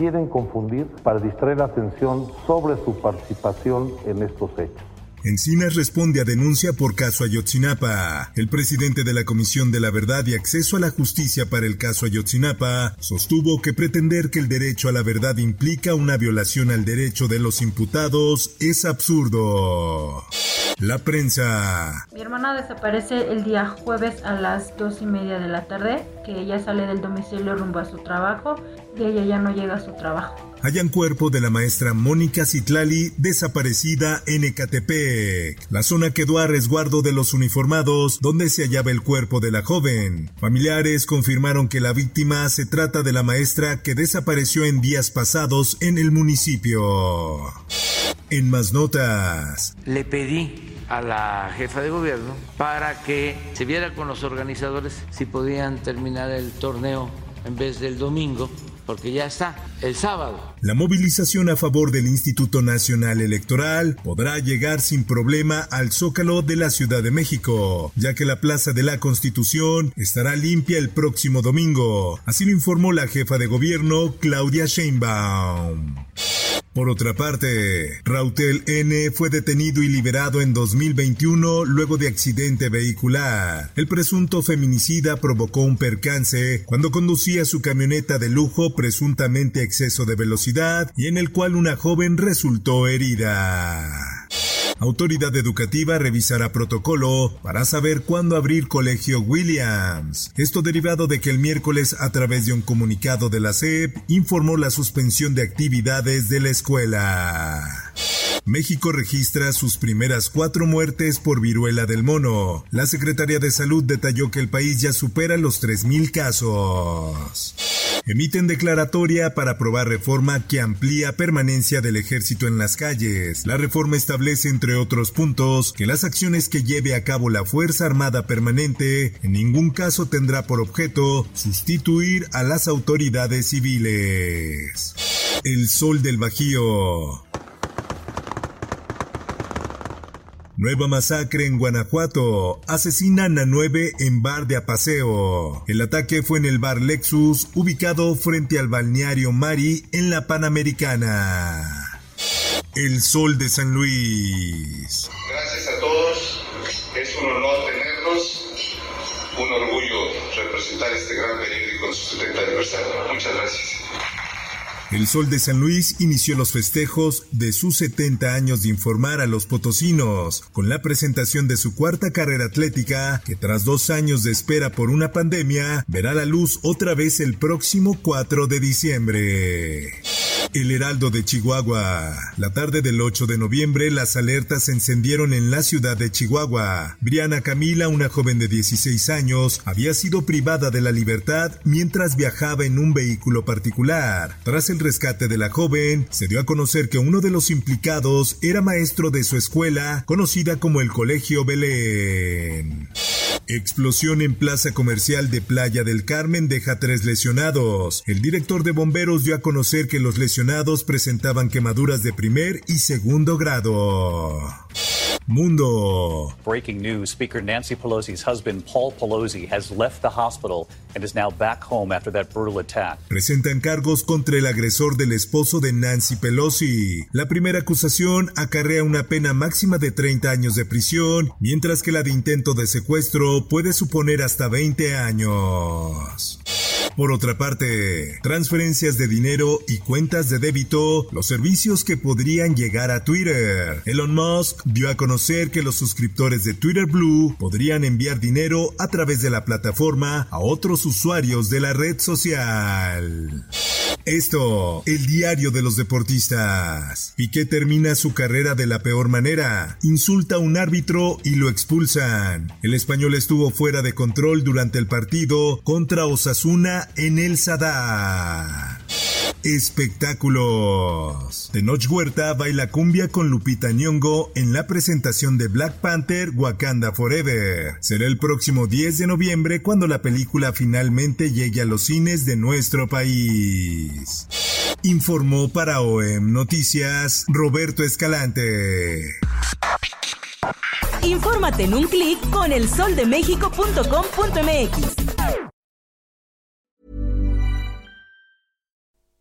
Quieren confundir para distraer la atención sobre su participación en estos hechos. Encinas responde a denuncia por caso Ayotzinapa. El presidente de la Comisión de la Verdad y Acceso a la Justicia para el caso Ayotzinapa sostuvo que pretender que el derecho a la verdad implica una violación al derecho de los imputados es absurdo. La prensa. Mi hermana desaparece el día jueves a las dos y media de la tarde, que ella sale del domicilio rumbo a su trabajo y ella ya no llega a su trabajo. Hallan cuerpo de la maestra Mónica Citlali desaparecida en Ecatepec. La zona quedó a resguardo de los uniformados donde se hallaba el cuerpo de la joven. Familiares confirmaron que la víctima se trata de la maestra que desapareció en días pasados en el municipio. En más notas. Le pedí a la jefa de gobierno para que se viera con los organizadores si podían terminar el torneo en vez del domingo porque ya está el sábado. La movilización a favor del Instituto Nacional Electoral podrá llegar sin problema al Zócalo de la Ciudad de México, ya que la Plaza de la Constitución estará limpia el próximo domingo. Así lo informó la jefa de gobierno, Claudia Sheinbaum. Por otra parte, Rautel N fue detenido y liberado en 2021 luego de accidente vehicular. El presunto feminicida provocó un percance cuando conducía su camioneta de lujo presuntamente a exceso de velocidad y en el cual una joven resultó herida. Autoridad educativa revisará protocolo para saber cuándo abrir colegio Williams. Esto derivado de que el miércoles a través de un comunicado de la SEP informó la suspensión de actividades de la escuela. México registra sus primeras cuatro muertes por viruela del mono. La Secretaría de Salud detalló que el país ya supera los 3.000 casos. Emiten declaratoria para aprobar reforma que amplía permanencia del ejército en las calles. La reforma establece, entre otros puntos, que las acciones que lleve a cabo la Fuerza Armada Permanente en ningún caso tendrá por objeto sustituir a las autoridades civiles. El Sol del Bajío. Nueva masacre en Guanajuato. Asesinan a nueve en bar de Apaseo. El ataque fue en el bar Lexus, ubicado frente al balneario Mari en la Panamericana. El Sol de San Luis. Gracias a todos. Es un honor tenerlos. Un orgullo representar este gran periódico en su 70 aniversario. Muchas gracias. El Sol de San Luis inició los festejos de sus 70 años de informar a los potosinos con la presentación de su cuarta carrera atlética que tras dos años de espera por una pandemia verá la luz otra vez el próximo 4 de diciembre. El Heraldo de Chihuahua. La tarde del 8 de noviembre las alertas se encendieron en la ciudad de Chihuahua. Briana Camila, una joven de 16 años, había sido privada de la libertad mientras viajaba en un vehículo particular. Tras el rescate de la joven, se dio a conocer que uno de los implicados era maestro de su escuela, conocida como el Colegio Belén. Explosión en plaza comercial de Playa del Carmen deja tres lesionados. El director de bomberos dio a conocer que los lesionados presentaban quemaduras de primer y segundo grado. Mundo. Breaking news Speaker Nancy Pelosi's husband, Paul Pelosi, has left the hospital and is now back home after that brutal attack. Presentan cargos contra el agresor del esposo de Nancy Pelosi. La primera acusación acarrea una pena máxima de 30 años de prisión, mientras que la de intento de secuestro puede suponer hasta 20 años. Por otra parte, transferencias de dinero y cuentas de débito, los servicios que podrían llegar a Twitter. Elon Musk dio a conocer que los suscriptores de Twitter Blue podrían enviar dinero a través de la plataforma a otros usuarios de la red social. Esto, el diario de los deportistas. Piqué termina su carrera de la peor manera. Insulta a un árbitro y lo expulsan. El español estuvo fuera de control durante el partido contra Osasuna en el Sadar. Espectáculos. Tenoch Huerta baila cumbia con Lupita Nyong'o en la presentación de Black Panther Wakanda Forever. Será el próximo 10 de noviembre cuando la película finalmente llegue a los cines de nuestro país. Informó para OEM Noticias Roberto Escalante. Infórmate en un clic con elsoldemexico.com.mx.